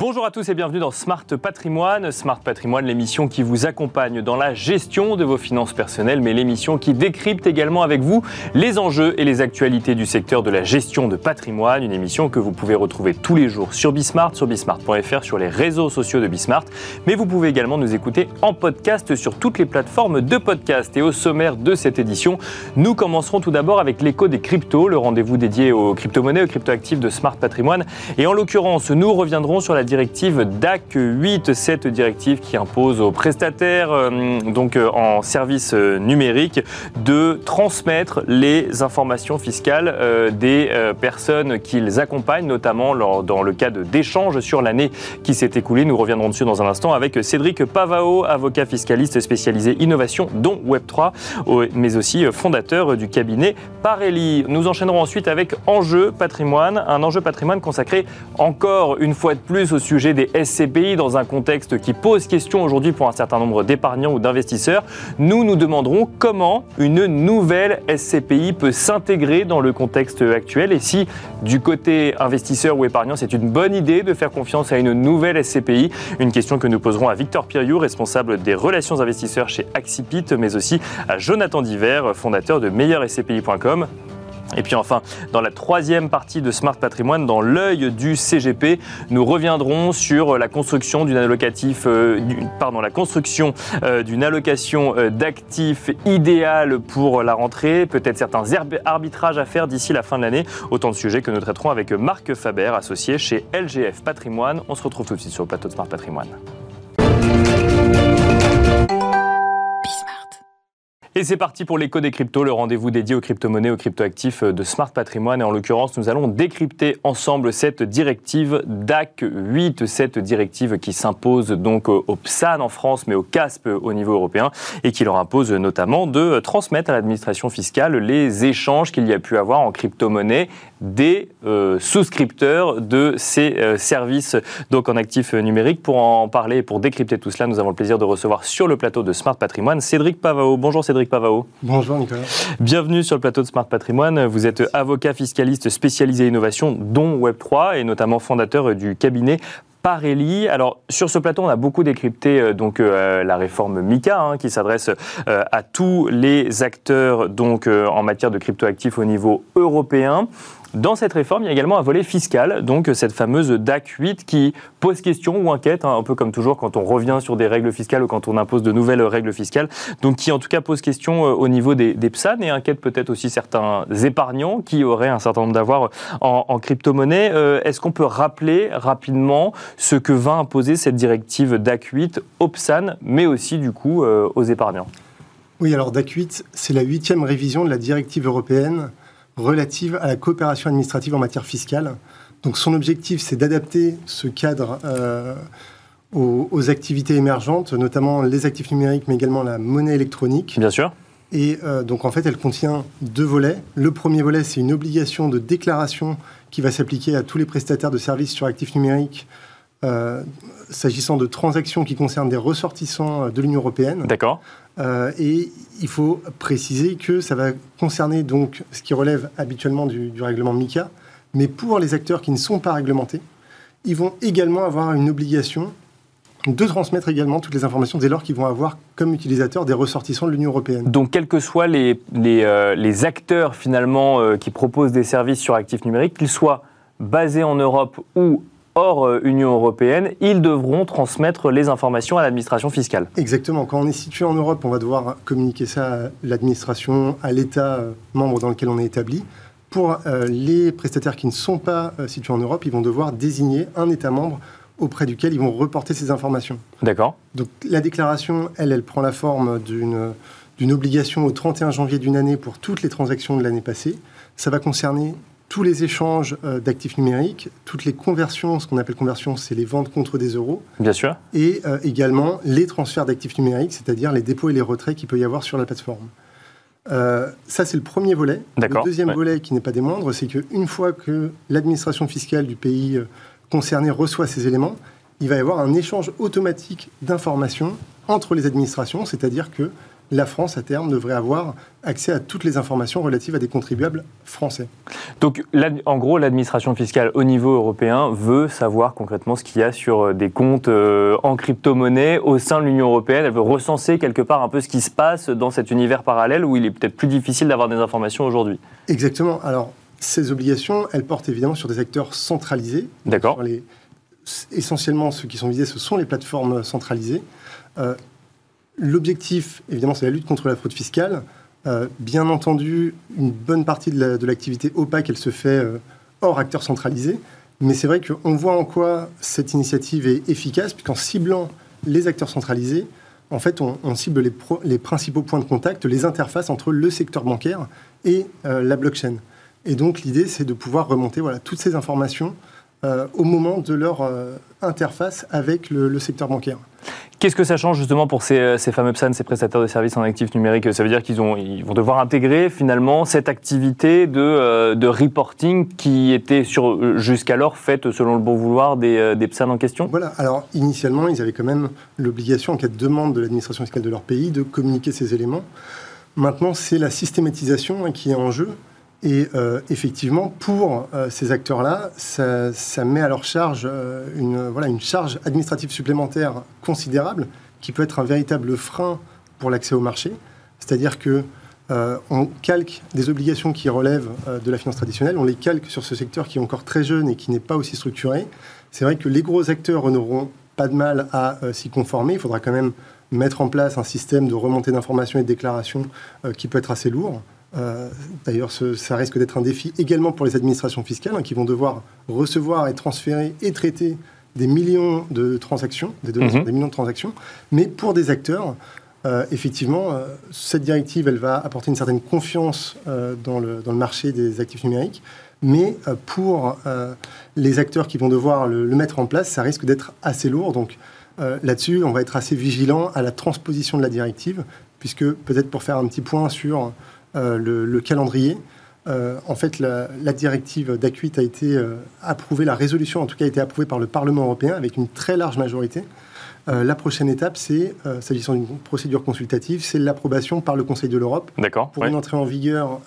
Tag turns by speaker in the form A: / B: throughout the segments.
A: Bonjour à tous et bienvenue dans Smart Patrimoine. Smart Patrimoine, l'émission qui vous accompagne dans la gestion de vos finances personnelles, mais l'émission qui décrypte également avec vous les enjeux et les actualités du secteur de la gestion de patrimoine. Une émission que vous pouvez retrouver tous les jours sur Bismart, sur bismart.fr, sur les réseaux sociaux de Bismart. Mais vous pouvez également nous écouter en podcast sur toutes les plateformes de podcast. Et au sommaire de cette édition, nous commencerons tout d'abord avec l'écho des cryptos, le rendez-vous dédié aux crypto-monnaies, aux crypto-actifs de Smart Patrimoine. Et en l'occurrence, nous reviendrons sur la directive DAC 8, cette directive qui impose aux prestataires euh, donc euh, en service euh, numérique de transmettre les informations fiscales des personnes qu'ils accompagnent, notamment dans le cas d'échanges sur l'année qui s'est écoulée. Nous reviendrons dessus dans un instant avec Cédric Pavao, avocat fiscaliste spécialisé innovation, dont Web3, mais aussi fondateur du cabinet Parelli. Nous enchaînerons ensuite avec Enjeu patrimoine, un enjeu patrimoine consacré encore une fois de plus au sujet des SCPI dans un contexte qui pose question aujourd'hui pour un certain nombre d'épargnants ou d'investisseurs. Nous nous demanderons comment une nouvelle SCPI peut s'intégrer dans le contexte actuel et si du côté investisseur ou épargnant c'est une bonne idée de faire confiance à une nouvelle SCPI. Une question que nous poserons à Victor Piriou, responsable des relations investisseurs chez Axipit, mais aussi à Jonathan Diver, fondateur de meilleurscpi.com. Et puis enfin, dans la troisième partie de Smart Patrimoine, dans l'œil du CGP, nous reviendrons sur la construction d'une euh, euh, allocation euh, d'actifs idéale pour la rentrée, peut-être certains arbitrages à faire d'ici la fin de l'année. Autant de sujets que nous traiterons avec Marc Faber, associé chez LGF Patrimoine. On se retrouve tout de suite sur le plateau de Smart Patrimoine. Et c'est parti pour l'écho des cryptos, le rendez-vous dédié aux crypto-monnaies, aux crypto-actifs de Smart Patrimoine. Et en l'occurrence, nous allons décrypter ensemble cette directive DAC 8, cette directive qui s'impose donc au PSAN en France, mais au CASP au niveau européen, et qui leur impose notamment de transmettre à l'administration fiscale les échanges qu'il y a pu avoir en crypto-monnaie des euh, souscripteurs de ces euh, services donc en actifs numériques. Pour en parler et pour décrypter tout cela, nous avons le plaisir de recevoir sur le plateau de Smart Patrimoine Cédric Pavao. Bonjour Cédric Pavao.
B: Bonjour Nicolas.
A: Bienvenue sur le plateau de Smart Patrimoine. Vous êtes avocat fiscaliste spécialisé innovation, dont Web3, et notamment fondateur du cabinet Parelli. Alors sur ce plateau, on a beaucoup décrypté euh, donc euh, la réforme MICA hein, qui s'adresse euh, à tous les acteurs donc en matière de cryptoactifs au niveau européen. Dans cette réforme, il y a également un volet fiscal, donc cette fameuse DAC 8 qui pose question ou inquiète, hein, un peu comme toujours quand on revient sur des règles fiscales ou quand on impose de nouvelles règles fiscales, donc qui en tout cas pose question au niveau des, des PSAN et inquiète peut-être aussi certains épargnants qui auraient un certain nombre d'avoirs en, crypto-monnaie. Est-ce qu'on peut rappeler rapidement ce que va imposer cette directive DAC 8 aux PSAN, mais aussi du coup euh, aux épargnants?
B: Oui, alors DAC 8, c'est la huitième révision de la directive européenne relative à la coopération administrative en matière fiscale. Donc son objectif, c'est d'adapter ce cadre euh, aux, activités émergentes, notamment les actifs numériques, mais également la monnaie électronique.
A: Bien sûr.
B: Et euh, donc en fait, elle contient deux volets. Le premier volet, c'est une obligation de déclaration qui va s'appliquer à tous les prestataires de services sur actifs numériques euh, s'agissant de transactions qui concernent des ressortissants euh, de l'Union européenne.
A: D'accord.
B: Euh, et il faut préciser que ça va concerner donc ce qui relève habituellement du, règlement MICA, mais pour les acteurs qui ne sont pas réglementés, ils vont également avoir une obligation de transmettre également toutes les informations dès lors qu'ils vont avoir comme utilisateurs des ressortissants de l'Union européenne.
A: Donc, quels que soient les, les, les acteurs finalement qui proposent des services sur actifs numériques, qu'ils soient basés en Europe ou hors euh, Union européenne, ils devront transmettre les informations à l'administration fiscale.
B: Exactement. Quand on est situé en Europe, on va devoir communiquer ça à l'administration, à l'État euh, membre dans lequel on est établi. Pour euh, les prestataires qui ne sont pas situés en Europe, ils vont devoir désigner un État membre auprès duquel ils vont reporter ces informations.
A: D'accord.
B: Donc la déclaration, elle, elle prend la forme d'une d'une obligation au 31 janvier d'une année pour toutes les transactions de l'année passée. Ça va concerner tous les échanges euh, d'actifs numériques, toutes les conversions, ce qu'on appelle conversion, c'est les ventes contre des euros.
A: Bien sûr.
B: Et euh, également les transferts d'actifs numériques, c'est-à-dire les dépôts et les retraits qu'il peut y avoir sur la plateforme. Euh, ça, c'est le premier volet. Le deuxième volet, qui n'est pas des moindres, c'est qu'une fois que l'administration fiscale du pays concerné reçoit ces éléments, il va y avoir un échange automatique d'informations entre les administrations, c'est-à-dire que la France, à terme, devrait avoir accès à toutes les informations relatives à des contribuables français.
A: Donc, en gros, l'administration fiscale au niveau européen veut savoir concrètement ce qu'il y a sur euh, des comptes euh, en crypto-monnaie au sein de l'Union européenne. Elle veut recenser quelque part un peu ce qui se passe dans cet univers parallèle où il est peut-être plus difficile d'avoir des informations aujourd'hui.
B: Exactement. Alors, ces obligations, elles portent évidemment sur des acteurs centralisés.
A: D'accord.
B: Essentiellement, ceux qui sont visés, ce sont les plateformes centralisées. Euh, l'objectif, évidemment, c'est la lutte contre la fraude fiscale. Euh, bien entendu, une bonne partie de l'activité opaque, elle se fait euh, hors acteurs centralisés. Mais c'est vrai qu'on voit en quoi cette initiative est efficace, puisqu'en ciblant les acteurs centralisés, en fait, on, cible les, les, principaux points de contact, les interfaces entre le secteur bancaire et la blockchain. Et donc l'idée, c'est de pouvoir remonter voilà, toutes ces informations euh, au moment de leur euh, interface avec le, secteur bancaire.
A: Qu'est-ce que ça change justement pour ces, euh, ces fameux PSAN, ces prestataires de services en actifs numériques? Ça veut dire qu'ils ils vont devoir intégrer finalement cette activité de, de reporting qui était jusqu'alors faite selon le bon vouloir des, des PSAN en question?
B: Voilà, alors initialement, ils avaient quand même l'obligation, en cas de demande de l'administration fiscale de leur pays, de communiquer ces éléments. Maintenant, c'est la systématisation qui est en jeu. Et euh, effectivement, pour euh, ces acteurs-là, ça, met à leur charge euh, une, voilà, une charge administrative supplémentaire considérable qui peut être un véritable frein pour l'accès au marché. C'est-à-dire que on calque des obligations qui relèvent de la finance traditionnelle, on les calque sur ce secteur qui est encore très jeune et qui n'est pas aussi structuré. C'est vrai que les gros acteurs n'auront pas de mal à s'y conformer. Il faudra quand même mettre en place un système de remontée d'informations et de déclarations qui peut être assez lourd. Euh, d'ailleurs, ça risque d'être un défi également pour les administrations fiscales hein, qui vont devoir recevoir et transférer et traiter des millions de transactions, des données mhm. des millions de transactions. Mais pour des acteurs, euh, effectivement, euh, cette directive, elle va apporter une certaine confiance dans, le, dans, le, marché des actifs numériques. Mais pour les acteurs qui vont devoir le, le mettre en place, ça risque d'être assez lourd. Donc là-dessus, on va être assez vigilant à la transposition de la directive, puisque peut-être pour faire un petit point sur euh, le, calendrier. Euh, en fait, la, directive d'ACUIT a été euh, approuvée, la résolution en tout cas a été approuvée par le Parlement européen avec une très large majorité. la prochaine étape, c'est, s'agissant d'une procédure consultative, c'est l'approbation par le Conseil de l'Europe pour une entrée en vigueur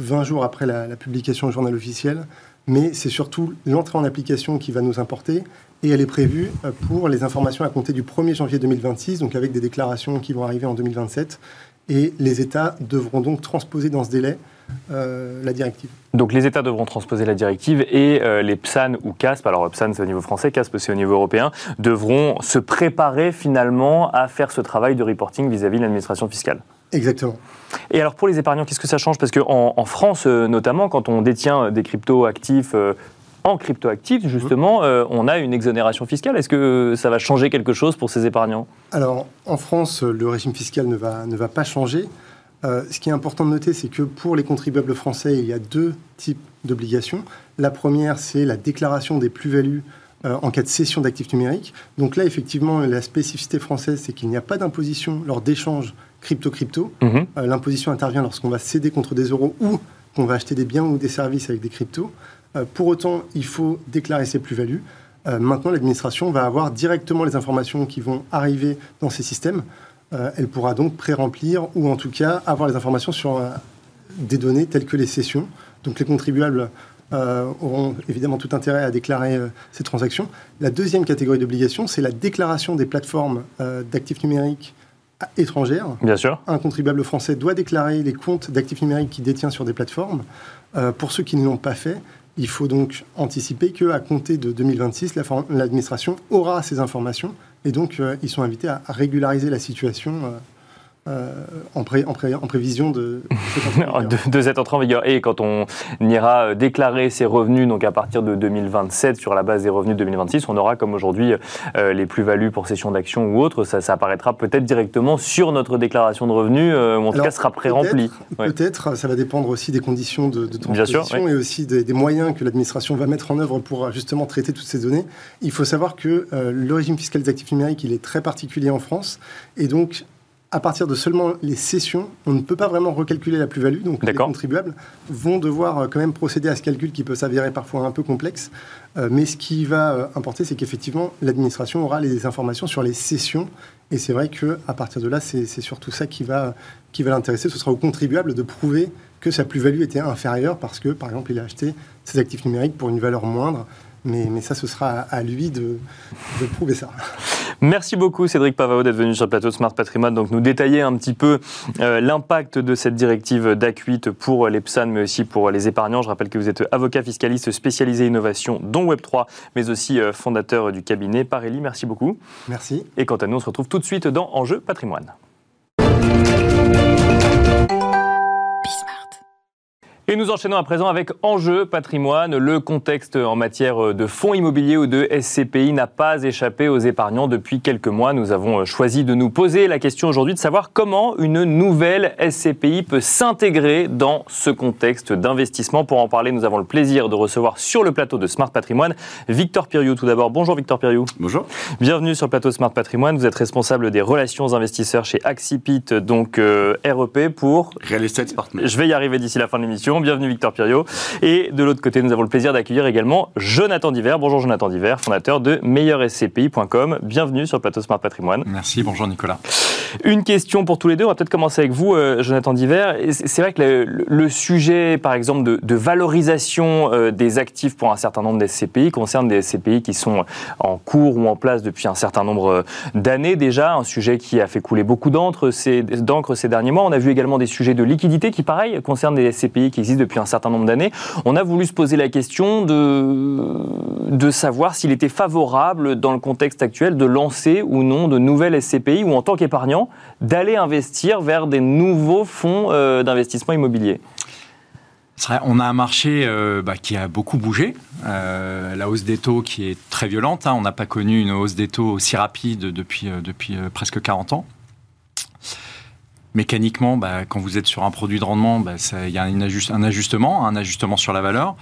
B: 20 jours après la, la, publication au journal officiel. Mais c'est surtout l'entrée en application qui va nous importer et elle est prévue pour les informations à compter du 1er janvier 2026, donc avec des déclarations qui vont arriver en 2027 et les États devront donc transposer dans ce délai euh, la directive.
A: Donc les États devront transposer la directive et euh, les PSAN ou CASP, alors PSAN c'est au niveau français, CASP c'est au niveau européen, devront se préparer finalement à faire ce travail de reporting vis-à-vis de l'administration fiscale.
B: Exactement.
A: Et alors pour les épargnants, qu'est-ce que ça change? Parce qu'en en France, euh, notamment, quand on détient des crypto actifs en cryptoactifs, justement, euh, on a une exonération fiscale. Est-ce que ça va changer quelque chose pour ces épargnants?
B: Alors, en France, le régime fiscal ne va, ne va pas changer. Euh, ce qui est important de noter, c'est que pour les contribuables français, il y a deux types d'obligations. La première, c'est la déclaration des plus-values euh, en cas de cession d'actifs numériques. Donc là, effectivement, la spécificité française, c'est qu'il n'y a pas d'imposition lors d'échanges crypto-crypto. Mhm. L'imposition intervient lorsqu'on va céder contre des euros ou qu'on va acheter des biens ou des services avec des cryptos. Euh, pour autant, il faut déclarer ses plus-values. Euh, maintenant, l'administration va avoir directement les informations qui vont arriver dans ces systèmes. Euh, elle pourra donc pré-remplir ou en tout cas avoir les informations sur des données telles que les cessions. Donc les contribuables auront évidemment tout intérêt à déclarer ces transactions. La deuxième catégorie d'obligation, c'est la déclaration des plateformes d'actifs numériques étrangères.
A: Bien sûr.
B: Un contribuable français doit déclarer les comptes d'actifs numériques qu'il détient sur des plateformes. pour ceux qui ne l'ont pas fait, il faut donc anticiper qu'à compter de 2026, l'administration aura ces informations et donc euh, ils sont invités à régulariser la situation euh, euh, en, en, prévision de,
A: de, cette entrée en vigueur. Et quand on ira euh, déclarer ses revenus, donc à partir de 2027, sur la base des revenus de 2026, on aura comme aujourd'hui euh, les plus-values pour cession d'actions ou autres. Ça, apparaîtra peut-être directement sur notre déclaration de revenus, ou en tout cas sera pré-rempli.
B: Peut-être, ça va dépendre aussi des conditions de, de transposition et aussi des, moyens que l'administration va mettre en œuvre pour justement traiter toutes ces données. Il faut savoir que le régime fiscal des actifs numériques, il est très particulier en France. Et donc, à partir de seulement les cessions, on ne peut pas vraiment recalculer la plus-value. Donc les contribuables vont devoir euh, quand même procéder à ce calcul qui peut s'avérer parfois un peu complexe. Euh, mais ce qui va euh, importer, c'est qu'effectivement, l'administration aura les informations sur les cessions Et c'est vrai qu'à partir de là, c'est surtout ça qui va, qui va l'intéresser. Ce sera au contribuable de prouver que sa plus-value était inférieure parce que, par exemple, il a acheté ses actifs numériques pour une valeur moindre. Mais, mais ça, ce sera à lui de, de prouver ça.
A: Merci beaucoup Cédric Pavao d'être venu sur le plateau de Smart Patrimoine, donc nous détailler un petit peu euh, l'impact de cette directive DAC8 pour les PSAN, mais aussi pour les épargnants. Je rappelle que vous êtes avocat fiscaliste spécialisé innovation, dont Web3, mais aussi euh, fondateur du cabinet Parelli. Merci beaucoup.
B: Merci.
A: Et quant à nous, on se retrouve tout de suite dans Enjeu Patrimoine. Et nous enchaînons à présent avec Enjeu patrimoine. Le contexte en matière de fonds immobiliers ou de SCPI n'a pas échappé aux épargnants depuis quelques mois. Nous avons choisi de nous poser la question aujourd'hui de savoir comment une nouvelle SCPI peut s'intégrer dans ce contexte d'investissement. Pour en parler, nous avons le plaisir de recevoir sur le plateau de Smart Patrimoine Victor Piriou. Tout d'abord, bonjour Victor Piriou.
C: Bonjour.
A: Bienvenue sur le plateau Smart Patrimoine. Vous êtes responsable des relations investisseurs chez Axipit, donc euh, REP pour...
C: Real Estate Partner.
A: Je vais y arriver d'ici la fin de l'émission. Bienvenue Victor Pirio. Et de l'autre côté, nous avons le plaisir d'accueillir également Jonathan Diver. Bonjour Jonathan Diver, fondateur de meilleurscpi.com. Bienvenue sur plateau Smart Patrimoine.
D: Merci, bonjour Nicolas.
A: Une question pour tous les deux. On va peut-être commencer avec vous, euh, Jonathan Diver. C'est vrai que le, sujet, par exemple, de, valorisation euh, des actifs pour un certain nombre de SCPI concerne des SCPI qui sont en cours ou en place depuis un certain nombre euh, d'années déjà. Un sujet qui a fait couler beaucoup d'encre ces, derniers mois. On a vu également des sujets de liquidité qui, pareil, concernent des SCPI qui existent depuis un certain nombre d'années. On a voulu se poser la question de, de savoir s'il était favorable, dans le contexte actuel, de lancer ou non de nouvelles SCPI ou en tant qu'épargnant, d'aller investir vers des nouveaux fonds euh, d'investissement immobilier
D: on a un marché euh, bah, qui a beaucoup bougé. Euh, la hausse des taux qui est très violente. Hein. On n'a pas connu une hausse des taux aussi rapide depuis, presque 40 ans mécaniquement, bah, quand vous êtes sur un produit de rendement, bah, il y a un, ajustement, un ajustement sur la valeur.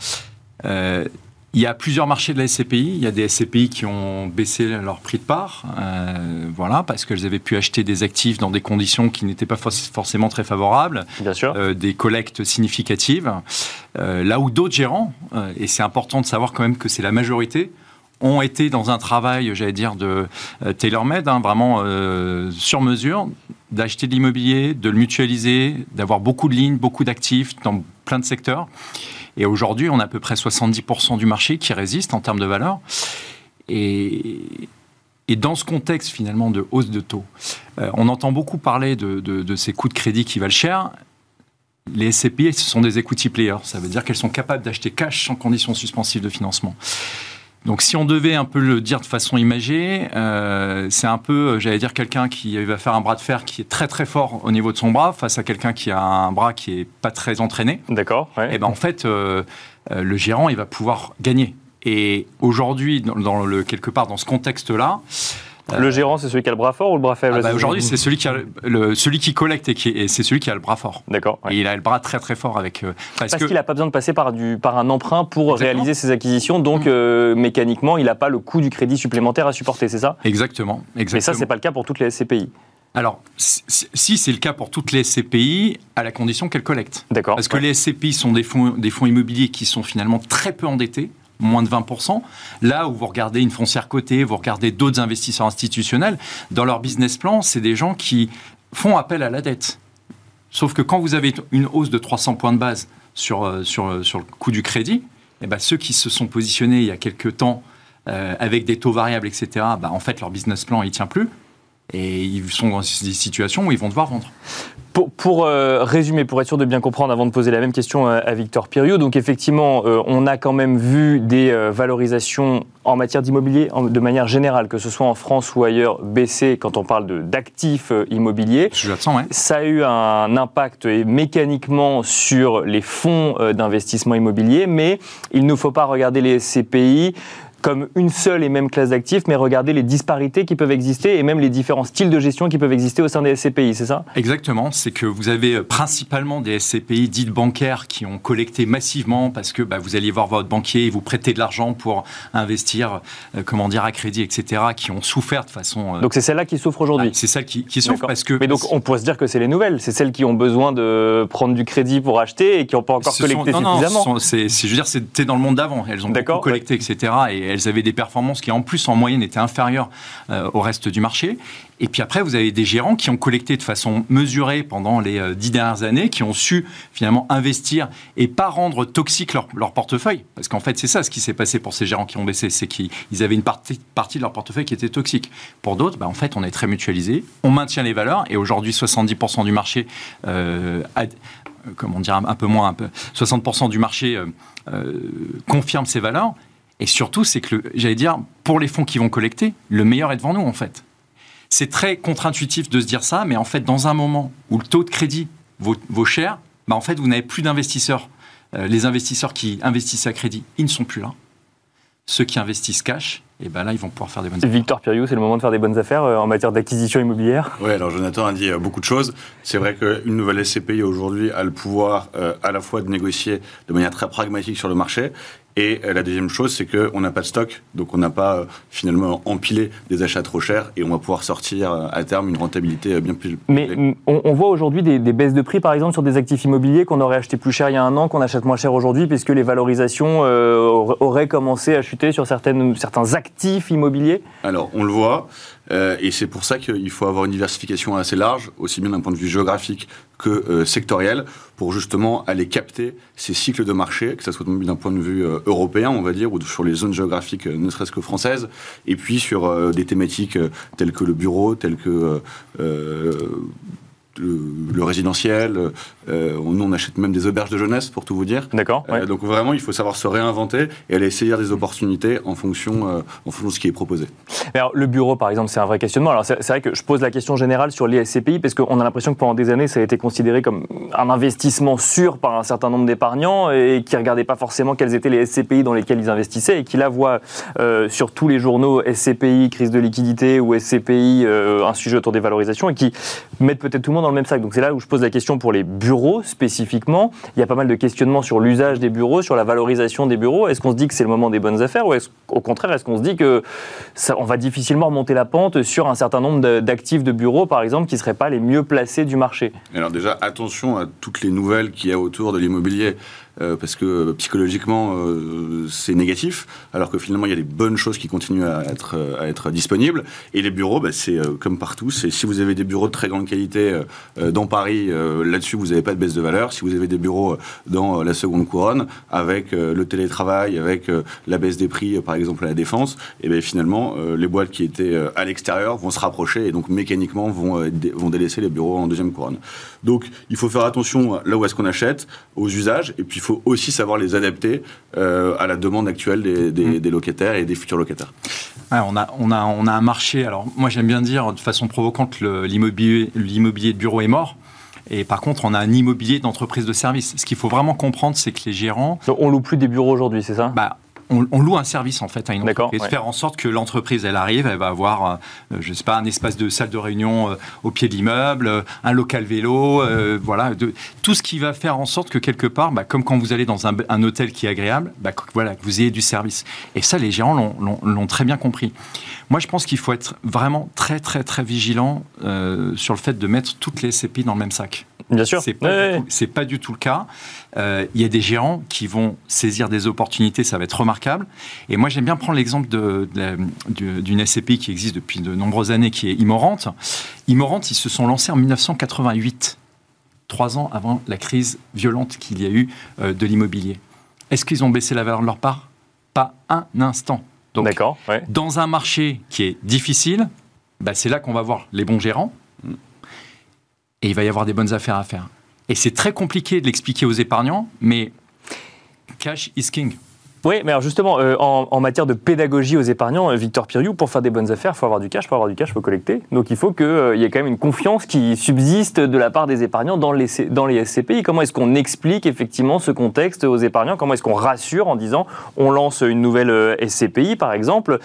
D: Euh, il y a plusieurs marchés de la SCPI. Il y a des SCPI qui ont baissé leur prix de part, euh, voilà, parce qu'elles avaient pu acheter des actifs dans des conditions qui n'étaient pas forcément très favorables,
A: Bien sûr.
D: Euh, des collectes significatives. là où d'autres gérants, et c'est important de savoir quand même que c'est la majorité, ont été dans un travail, j'allais dire, de tailor-made, hein, vraiment sur mesure, d'acheter de l'immobilier, de le mutualiser, d'avoir beaucoup de lignes, beaucoup d'actifs dans plein de secteurs. Et aujourd'hui, on a à peu près 70% du marché qui résiste en termes de valeur. Et, dans ce contexte finalement de hausse de taux, euh, on entend beaucoup parler de, de, ces coûts de crédit qui valent cher. Les SCPI, ce sont des equity players. Ça veut dire qu'elles sont capables d'acheter cash sans conditions suspensives de financement. Donc si on devait un peu le dire de façon imagée, euh, c'est un peu, euh, j'allais dire, quelqu'un qui va faire un bras de fer qui est très très fort au niveau de son bras face à quelqu'un qui a un bras qui est pas très entraîné.
A: D'accord.
D: Et eh ben en fait, euh, le gérant, il va pouvoir gagner. Et aujourd'hui, dans, le quelque part dans ce contexte-là,
A: le euh, gérant, c'est celui qui a le bras fort ou le bras faible?
D: Ah bah, Aujourd'hui, c'est celui qui a le, celui qui collecte et, qui c'est celui qui a le bras fort.
A: D'accord.
D: Et il a le bras très très fort avec.
A: Euh, parce, qu'il n'a pas besoin de passer par du par un emprunt pour réaliser ses acquisitions, donc mmh. euh, mécaniquement, il n'a pas le coût du crédit supplémentaire à supporter, c'est ça?
D: Exactement. Exactement.
A: Mais ça, c'est pas le cas pour toutes les SCPI.
D: Alors, si c'est le cas pour toutes les SCPI, à la condition qu'elles collectent.
A: D'accord.
D: Parce que les SCPI sont des fonds, des fonds immobiliers qui sont finalement très peu endettés moins de 20%. Là où vous regardez une foncière cotée, vous regardez d'autres investisseurs institutionnels, dans leur business plan, c'est des gens qui font appel à la dette. Sauf que quand vous avez une hausse de 300 points de base sur, euh, sur, euh, sur le coût du crédit, eh ben ceux qui se sont positionnés il y a quelques temps euh, avec des taux variables, etc., bah, en fait, leur business plan, il tient plus. Et ils sont dans des situations où ils vont devoir vendre.
A: Pour, euh, résumer, pour être sûr de bien comprendre, avant de poser la même question à, Victor Pirio, donc effectivement, euh, on a quand même vu des euh, valorisations en matière d'immobilier de manière générale, que ce soit en France ou ailleurs, baisser quand on parle d'actifs immobiliers.
D: Je sens, ouais.
A: Ça a eu un impact mécaniquement sur les fonds d'investissement immobilier, mais il ne faut pas regarder les SCPI comme une seule et même classe d'actifs, mais regarder les disparités qui peuvent exister et même les différents styles de gestion qui peuvent exister au sein des SCPI, c'est ça?
D: Exactement, c'est que vous avez euh, principalement des SCPI dites bancaires qui ont collecté massivement parce que bah, vous alliez voir votre banquier et vous prêter de l'argent pour investir, euh, comment dire, à crédit, etc., qui ont souffert de façon...
A: Euh, donc c'est celle-là qui souffre aujourd'hui
D: ah, C'est celle qui, qui souffre parce que...
A: Mais donc on pourrait se dire que c'est les nouvelles, c'est celles qui ont besoin de prendre du crédit pour acheter et qui n'ont pas encore collecté suffisamment.
D: Non, non, c'est, je veux dire, c'était dans le monde d'avant, elles ont beaucoup collecté, etc., et elles avaient des performances qui en plus en moyenne étaient inférieures au reste du marché. Et puis après, vous avez des gérants qui ont collecté de façon mesurée pendant les dix dernières années, qui ont su finalement investir et pas rendre toxique leur, portefeuille. Parce qu'en fait, c'est ça ce qui s'est passé pour ces gérants qui ont baissé, c'est qu'ils avaient une partie, de leur portefeuille qui était toxique. Pour d'autres, bah, en fait, on est très mutualisé, on maintient les valeurs et aujourd'hui, 70% du marché euh, comment dire, un peu moins, un peu, 60% du marché euh, euh, confirme ces valeurs. Et surtout, c'est que, j'allais dire, pour les fonds qui vont collecter, le meilleur est devant nous, en fait. C'est très contre-intuitif de se dire ça, mais en fait, dans un moment où le taux de crédit vaut, cher, bah, en fait, vous n'avez plus d'investisseurs. les investisseurs qui investissent à crédit, ils ne sont plus là. Ceux qui investissent cash, et ben là, ils vont pouvoir faire des bonnes affaires.
A: Victor Piriou, c'est le moment de faire des bonnes affaires euh, en matière d'acquisition immobilière?
C: Oui, alors Jonathan a dit euh, beaucoup de choses. C'est vrai qu'une nouvelle SCPI aujourd'hui a le pouvoir euh, à la fois de négocier de manière très pragmatique sur le marché et la deuxième chose, c'est qu'on n'a pas de stock, donc on n'a pas finalement empilé des achats trop chers et on va pouvoir sortir à terme une rentabilité bien plus.
A: Mais on, voit aujourd'hui des, baisses de prix, par exemple, sur des actifs immobiliers qu'on aurait acheté plus cher il y a un an, qu'on achète moins cher aujourd'hui, puisque les valorisations auraient commencé à chuter sur certaines, certains actifs immobiliers.
C: Alors, on le voit, euh, et c'est pour ça qu'il faut avoir une diversification assez large, aussi bien d'un point de vue géographique que euh, sectoriel, pour justement aller capter ces cycles de marché, que ce soit d'un point de vue euh, européen, on va dire, ou sur les zones géographiques ne serait-ce que françaises, et puis sur des thématiques telles que le bureau, telles que le, résidentiel. Euh, nous, on achète même des auberges de jeunesse, pour tout vous dire.
A: D'accord.
C: Euh, donc vraiment, il faut savoir se réinventer et aller saisir des opportunités en fonction, euh, en fonction de ce qui est proposé.
A: Alors, le bureau, par exemple, c'est un vrai questionnement. Alors, c'est vrai que je pose la question générale sur les SCPI parce qu'on a l'impression que pendant des années, ça a été considéré comme un investissement sûr par un certain nombre d'épargnants et qui ne regardaient pas forcément quels étaient les SCPI dans lesquels ils investissaient et qui là voient sur tous les journaux SCPI, crise de liquidité ou SCPI, un sujet autour des valorisations et qui mettent peut-être tout le monde même. Donc c'est là où je pose la question pour les bureaux spécifiquement. Il y a pas mal de questionnements sur l'usage des bureaux, sur la valorisation des bureaux. Est-ce qu'on se dit que c'est le moment des bonnes affaires ou au contraire, est-ce qu'on se dit que on va difficilement remonter la pente sur un certain nombre d'actifs de bureaux, par exemple, qui ne seraient pas les mieux placés du marché?
C: Alors déjà, attention à toutes les nouvelles qu'il y a autour de l'immobilier. Euh, parce que euh, psychologiquement euh, c'est négatif, alors que finalement il y a des bonnes choses qui continuent à être, disponibles. Et les bureaux, bah, c'est comme partout, si vous avez des bureaux de très grande qualité dans Paris, là-dessus vous n'avez pas de baisse de valeur. Si vous avez des bureaux dans la seconde couronne, avec le télétravail, avec la baisse des prix par exemple à la défense, eh bien finalement les boîtes qui étaient à l'extérieur vont se rapprocher et donc mécaniquement vont délaisser les bureaux en deuxième couronne. Donc il faut faire attention là où est-ce qu'on achète, aux usages, et puis il faut aussi savoir les adapter euh, à la demande actuelle des, mm. locataires et des futurs locataires.
D: on, a, on, a, on a un marché, alors moi j'aime bien dire de façon provocante que l'immobilier de bureau est mort. Et par contre, on a un immobilier d'entreprise de service. Ce qu'il faut vraiment comprendre, c'est que les gérants.
A: on loue plus des bureaux aujourd'hui, c'est ça?
D: Bah, on, loue un service en fait à une entreprise, faire en sorte que l'entreprise elle arrive, elle va avoir, euh, je sais pas, un espace de salle de réunion euh, au pied de l'immeuble, euh, un local vélo, voilà, de, tout ce qui va faire en sorte que quelque part, bah, comme quand vous allez dans un, hôtel qui est agréable, bah, voilà, que vous ayez du service. Et ça, les gérants l'ont très bien compris. Moi, je pense qu'il faut être vraiment très très très vigilant sur le fait de mettre toutes les SCPI dans le même sac.
A: Bien sûr.
D: C'est pas, pas, du tout le cas. Euh, il y a des gérants qui vont saisir des opportunités, ça va être remarquable. Et moi, j'aime bien prendre l'exemple d'une SCPI qui existe depuis de nombreuses années, qui est Immorante. Immorante, ils se sont lancés en 1988, trois ans avant la crise violente qu'il y a eu euh, de l'immobilier. Est-ce qu'ils ont baissé la valeur de leur part? Pas un instant.
A: D'accord.
D: Dans un marché qui est difficile, bah, c'est là qu'on va voir les bons gérants et il va y avoir des bonnes affaires à faire. Et c'est très compliqué de l'expliquer aux épargnants, mais cash is king.
A: Oui, mais alors justement, euh, en, matière de pédagogie aux épargnants, euh, Victor Piriou, pour faire des bonnes affaires, il faut avoir du cash, pour avoir du cash, il faut collecter. Donc il faut qu'il euh, y ait quand même une confiance qui subsiste de la part des épargnants dans les, dans les SCPI. Comment est-ce qu'on explique effectivement ce contexte aux épargnants? Comment est-ce qu'on rassure en disant on lance une nouvelle SCPI par exemple?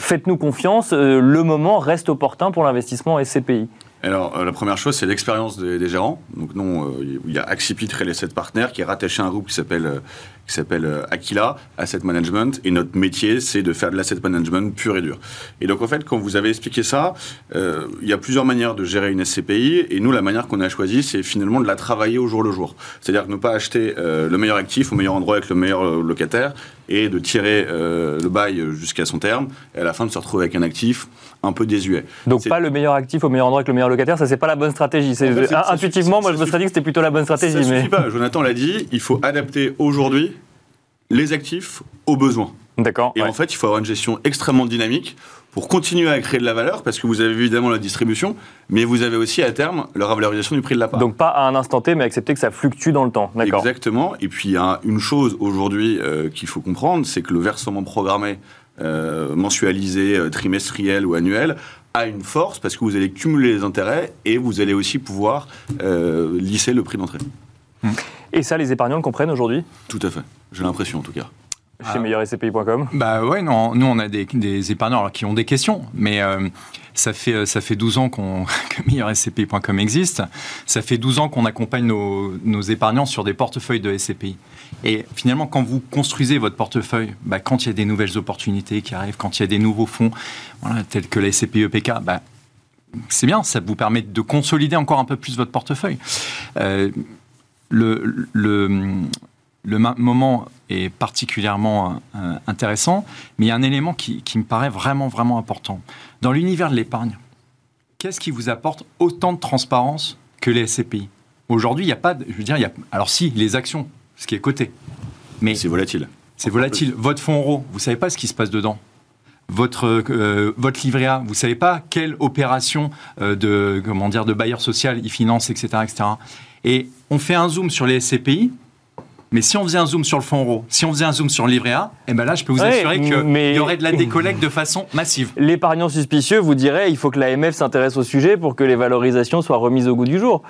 A: Faites-nous confiance, le moment reste opportun pour l'investissement SCPI
C: alors, euh, la première chose, c'est l'expérience des, gérants. Donc, non, euh, il y a Axipit Real Estate Partner qui est rattaché à un groupe qui s'appelle euh, qui s'appelle Aquila Asset Management. Et notre métier, c'est de faire de l'asset management pur et dur. Et donc, en fait, quand vous avez expliqué ça, il y a plusieurs manières de gérer une SCPI. Et nous, la manière qu'on a choisie, c'est finalement de la travailler au jour le jour. C'est-à-dire ne pas acheter le meilleur actif au meilleur endroit avec le meilleur locataire et de tirer euh, le bail jusqu'à son terme, et à la fin de se retrouver avec un actif un peu désuet.
A: Donc pas le meilleur actif au meilleur endroit que le meilleur locataire, ça c'est pas la bonne stratégie. C'est-
C: En fait, c'est- ça
A: intuitivement, moi je me serais dit que c'était plutôt la bonne stratégie.
C: Ça
A: mais...
C: suffit pas, Jonathan l'a dit, il faut adapter aujourd'hui les actifs aux besoins.
A: D'accord.
C: Et
A: ouais.
C: en fait, il faut avoir une gestion extrêmement dynamique pour continuer à créer de la valeur, parce que vous avez évidemment la distribution, mais vous avez aussi à terme la revalorisation du prix de la part.
A: Donc pas à un instant T, mais accepter que ça fluctue dans le temps. D'accord.
C: Exactement. Et puis, il y a une chose aujourd'hui euh, qu'il faut comprendre, c'est que le versement programmé, euh, mensualisé, euh, trimestriel ou annuel, a une force parce que vous allez cumuler les intérêts et vous allez aussi pouvoir euh, lisser le prix d'entrée.
A: Et ça, les épargnants le comprennent aujourd'hui
C: Tout à fait. J'ai l'impression, en tout cas.
A: chez
D: Ah.
A: meilleurscpi.com.
D: Bah ouais, non, nous on a des, des épargnants alors, qui ont des questions, mais euh, ça, fait, euh, ça fait 12 ans qu'on, que meilleurscpi.com existe. Ça fait 12 ans qu'on accompagne nos, nos épargnants sur des portefeuilles de SCPI. Et finalement, quand vous construisez votre portefeuille, bah, quand il y a des nouvelles opportunités qui arrivent, quand il y a des nouveaux fonds, voilà, tels que la SCPI EPK, bah, c'est bien, ça vous permet de consolider encore un peu plus votre portefeuille. Euh, le, le, le moment est particulièrement euh, intéressant, mais il y a un élément qui, qui me paraît vraiment, vraiment important. Dans l'univers de l'épargne, qu'est-ce qui vous apporte autant de transparence que les SCPI Aujourd'hui, il n'y a pas de... Je veux dire, il y a, alors si, les actions, ce qui est coté, mais
C: C'est volatile.
D: c'est volatile. Votre fonds euro, vous savez pas ce qui se passe dedans. Votre, euh, votre livret A, vous savez pas quelle opération euh, de, comment dire, de bailleur social il finance, etc., etc. Et on fait un zoom sur les SCPI, mais si on faisait un zoom sur le fonds euro, si on faisait un zoom sur le livret A, eh ben là, je peux vous
A: Ouais,
D: assurer qu'il
A: mais-
D: y aurait de la décollecte de façon massive.
A: L'épargnant suspicieux vous dirait il faut que l'AMF s'intéresse au sujet pour que les valorisations soient remises au goût du jour.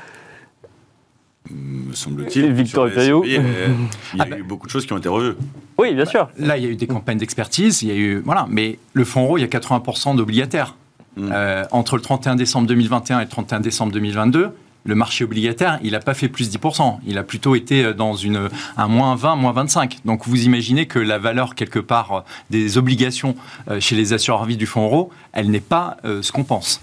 C: me semble-t-il.
A: Victor.
C: SCPI, euh, Il y a
D: Ah bah.
C: eu beaucoup de choses qui ont été revues.
A: Oui, bien sûr.
D: Là, il y a eu des campagnes d'expertise, il y a eu voilà, mais le fonds euro, il y a 80% d'obligataires.
C: Mm.
D: Euh, entre le 31 décembre 2021 et le 31 décembre 2022, le marché obligataire, il n'a pas fait plus 10%. Il a plutôt été euh, dans une, un moins 20, moins 25. Donc vous imaginez que la valeur, quelque part, euh, des obligations euh, chez les assureurs vie du fonds euro, elle n'est pas euh, ce qu'on pense.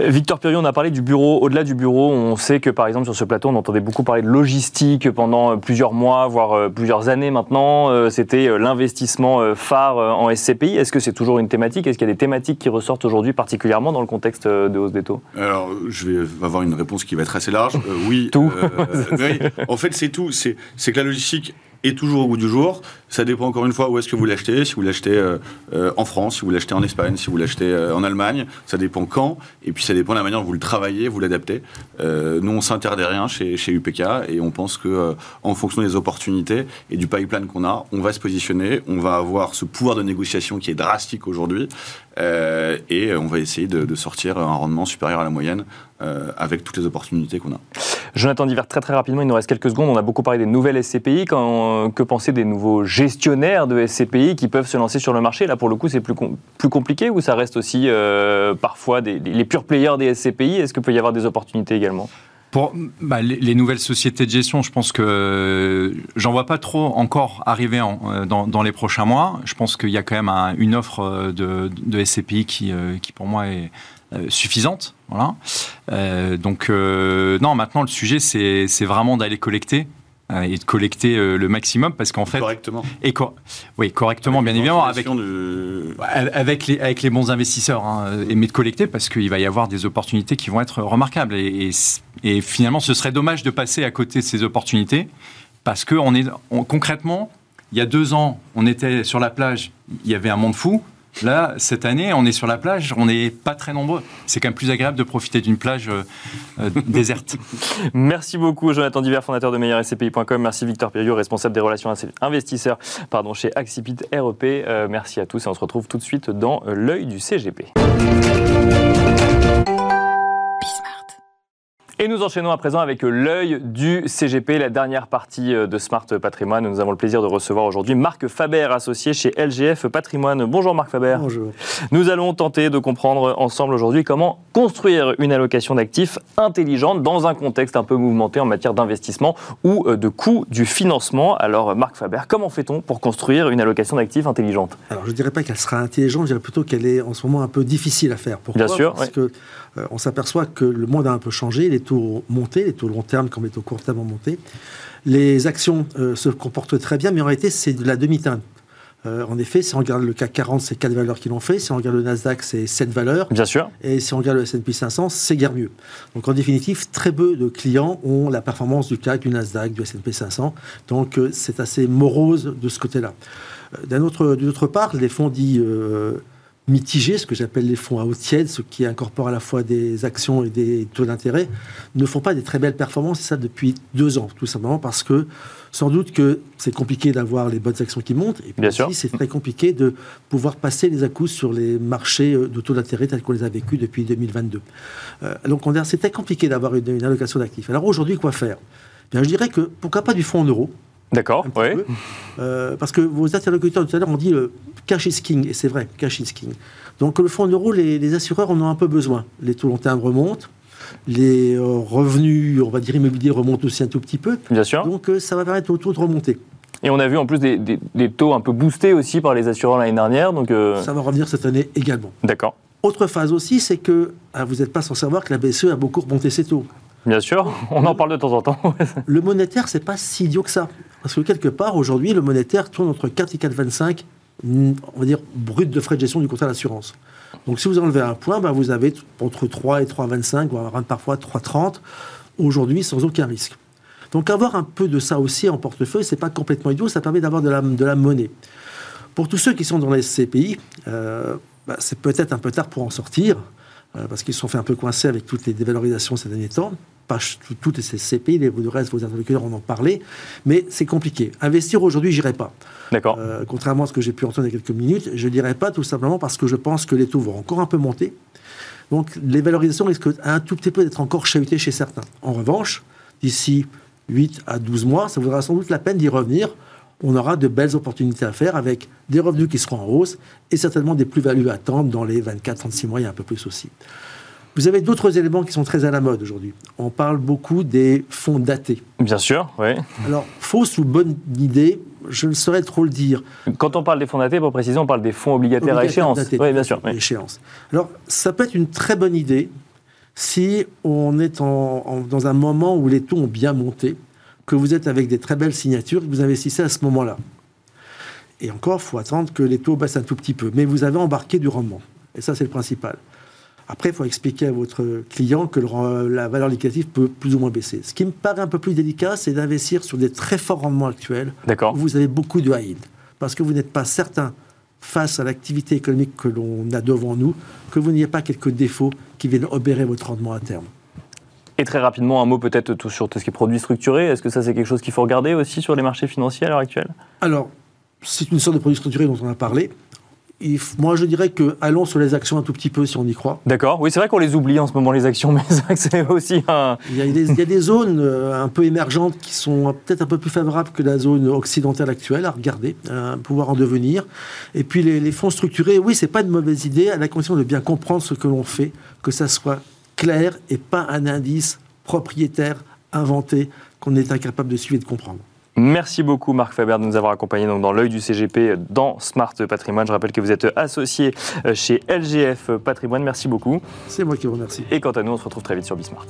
A: Victor Purion, on a parlé du bureau. Au-delà du bureau, on sait que par exemple sur ce plateau, on entendait beaucoup parler de logistique pendant plusieurs mois, voire plusieurs années maintenant. C'était l'investissement phare en SCPI. Est-ce que c'est toujours une thématique? Est-ce qu'il y a des thématiques qui ressortent aujourd'hui particulièrement dans le contexte de hausse des taux?
C: Alors, je vais avoir une réponse qui va être assez large. Euh, oui.
A: Tout.
C: euh, oui. En fait, c'est tout. C'est que la logistique est toujours au goût du jour. Ça dépend encore une fois où est-ce que vous l'achetez. Si vous l'achetez euh, euh, en France, si vous l'achetez en Espagne, si vous l'achetez euh, en Allemagne. Ça dépend quand. Et puis, ça dépend de la manière dont vous le travaillez, vous l'adaptez. Nous, on s'interdit rien chez, chez UPK et on pense que en fonction des opportunités et du pipeline qu'on a, on va se positionner. On va avoir ce pouvoir de négociation qui est drastique aujourd'hui. Euh, et on va essayer de, sortir un rendement supérieur à la moyenne euh, avec toutes les opportunités qu'on a.
A: Jonathan Diver, très très rapidement, il nous reste quelques secondes. On a beaucoup parlé des nouvelles SCPI. Que penser des nouveaux gestionnaires de SCPI qui peuvent se lancer sur le marché? Là, pour le coup, c'est plus, plus compliqué ou ça reste aussi euh, parfois les purs players des SCPI Est-ce qu'il peut y avoir des opportunités également?
D: Pour bah, les, les nouvelles sociétés de gestion, je pense que euh, j'en vois pas trop encore arriver euh, dans, les prochains mois. Je pense qu'il y a quand même un- une offre euh, de, SCPI qui, qui pour moi est suffisante. Voilà. Donc non, maintenant le sujet c'est vraiment d'aller collecter et de collecter euh, le maximum parce qu'en fait
C: Correctement.
D: et co- oui correctement bien évidemment avec
C: De...
D: avec les, avec les bons investisseurs, hein, et mais de collecter parce qu'il va y avoir des opportunités qui vont être remarquables. Et, et- et finalement, ce serait dommage de passer à côté de ces opportunités parce que on est, on- concrètement, il y a deux ans, on était sur la plage, il y avait un monde fou. Là, cette année, on est sur la plage, on n'est pas très nombreux. C'est quand même plus agréable de profiter d'une plage euh, euh, déserte.
A: Merci beaucoup, Jonathan Diver, fondateur de meilleurscpi.com. Merci, Victor Périot, responsable des relations investisseurs pardon, chez Axipit REP. Euh, merci à tous et on se retrouve tout de suite dans l'œil du CGP. Et nous enchaînons à présent avec l'œil du CGP, la dernière partie euh, de Smart Patrimoine. Nous avons le plaisir de recevoir aujourd'hui Marc Faber, associé chez LGF Patrimoine. Bonjour Marc Faber.
B: Bonjour.
A: Nous allons tenter de comprendre ensemble aujourd'hui comment construire une allocation d'actifs intelligente dans un contexte un peu mouvementé en matière d'investissement ou euh, de coût du financement. Alors Marc Faber, comment fait-on pour construire une allocation d'actifs intelligente?
E: Alors, je ne dirais pas qu'elle sera intelligente, je dirais plutôt qu'elle est en ce moment un peu difficile à faire. Pourquoi?
A: Bien sûr,
E: Parce
A: ouais.
E: que euh, on s'aperçoit que le monde a un peu changé, les taux ont monté, les taux long terme comme les taux court terme ont monté. Les actions euh, se comportent très bien, mais en réalité, c'est de la demi-teinte. Euh, en effet, si on regarde le CAC 40, c'est quatre valeurs qui l'ont fait. Si on regarde le Nasdaq, c'est sept valeurs.
A: Bien sûr.
E: Et si on regarde le S&P 500, c'est guère mieux. Donc en définitive, très peu de clients ont la performance du CAC, du Nasdaq, du S&P 500. Donc euh, c'est assez morose de ce côté-là. D'un autre, d'une autre part, les fonds dits mitigés, ce que j'appelle les fonds à eau tiède, ceux qui incorporent à la fois des actions et des taux d'intérêt, ne font pas des très belles performances, et ça depuis deux ans, tout simplement parce que sans doute que c'est compliqué d'avoir les bonnes actions qui montent, et puis
A: Bien
E: aussi, c'est très compliqué de pouvoir passer les à-coups sur les marchés euh, de taux d'intérêt tels qu'on les a vécus depuis 2022. Euh, donc on dirait- c'est très compliqué d'avoir une, une allocation d'actifs. Alors aujourd'hui, quoi faire? Bien, Je dirais que pourquoi pas du fonds en euros?
A: D'accord. Oui.
E: Euh, parce que vos interlocuteurs tout à l'heure ont dit le cash is king, et c'est vrai, cash is king. Donc le fonds en euros, les, les assureurs en ont un peu besoin. Les taux long terme remontent, les euh, revenus, on va dire immobiliers, remontent aussi un tout petit peu.
A: Bien sûr.
E: Donc euh, ça va permettre aux taux de remonter.
A: Et on a vu en plus des, des- des taux un peu boostés aussi par les assureurs l'année dernière. Donc, euh,
E: Ça va revenir cette année également.
A: d'accord.
E: Autre phase aussi, c'est que ah, vous n'êtes pas sans savoir que la BCE a beaucoup remonté ses taux.
A: Bien sûr. On en parle de temps en temps.
E: Le monétaire, c'est pas si idiot que ça. Parce que quelque part, aujourd'hui, le monétaire tourne entre 4 et 4,25, mm, on va dire, brut de frais de gestion du contrat d'assurance. Donc si vous enlevez un point, ben, vous avez entre 3 et 3,25, voire parfois 3,30, aujourd'hui, sans aucun risque. Donc avoir un peu de ça aussi en portefeuille, c'est pas complètement idiot, ça permet d'avoir de la, de la monnaie. Pour tous ceux qui sont dans les CPI, euh, bah, c'est peut-être un peu tard pour en sortir, parce qu'ils se sont fait un peu coincés avec toutes les dévalorisations ces derniers temps. Pas toutes ces CPI, les, le reste, vos interlocuteurs en ont parlé, mais c'est compliqué. Investir aujourd'hui, j'irai pas.
A: D'accord.
E: Euh, contrairement à ce que j'ai pu entendre il y a quelques minutes, je dirais pas tout simplement parce que je pense que les taux vont encore un peu monter. Donc les valorisations risquent un tout petit peu d'être encore chahutées chez certains. En revanche, d'ici 8 à 12 mois, ça vaudra sans doute la peine d'y revenir. On aura de belles opportunités à faire avec des revenus qui seront en hausse et certainement des plus-values à attendre dans les 24-36 mois et un peu plus aussi. Vous avez d'autres éléments qui sont très à la mode aujourd'hui. On parle beaucoup des fonds datés.
A: Bien sûr. Oui.
E: Alors, fausse ou bonne idée, je ne saurais trop le dire.
A: Quand on parle des fonds datés, pour préciser, on parle des fonds obligataires à échéance. Oui, bien sûr. oui.
E: échéance. Alors, ça peut être une très bonne idée si on est en- en- dans un moment où les taux ont bien monté, que vous êtes avec des très belles signatures, que vous investissez à ce moment-là. Et encore, il faut attendre que les taux baissent un tout petit peu. Mais vous avez embarqué du rendement. Et ça, c'est le principal. Après, il faut expliquer à votre client que le la valeur liquidative peut plus ou moins baisser. Ce qui me paraît un peu plus délicat, c'est d'investir sur des très forts rendements actuels
A: D'accord.
E: vous avez beaucoup de high yield. Parce que vous n'êtes pas certain, face à l'activité économique que l'on a devant nous, que vous n'ayez pas quelques défauts qui viennent obérer votre rendement à terme.
A: Et très rapidement, un mot peut-être sur tout ce qui est produits structurés. Est-ce que ça, c'est quelque chose qu'il faut regarder aussi sur les marchés financiers à l'heure actuelle?
E: Alors, c'est une sorte de produit structuré dont on a parlé. Moi, je dirais que allons sur les actions un tout petit peu si on y croit.
A: D'accord. Oui, c'est vrai qu'on les oublie en ce moment, les actions, mais c'est vrai que c'est aussi un.
E: Il y a des, il y a des zones euh, un peu émergentes qui sont peut-être un peu plus favorables que la zone occidentale actuelle à regarder, à pouvoir en devenir. Et puis les, les fonds structurés, oui, c'est pas une mauvaise idée, à la condition de bien comprendre ce que l'on fait, que ça soit clair et pas un indice propriétaire inventé qu'on est incapable de suivre et de comprendre.
A: Merci beaucoup Marc Faber de nous avoir accompagnés donc, dans l'œil du CGP dans Smart Patrimoine. Je rappelle que vous êtes associé euh, chez LGF Patrimoine. Merci beaucoup.
E: C'est moi qui vous remercie.
A: Et quant à nous, on se retrouve très vite sur Bismart.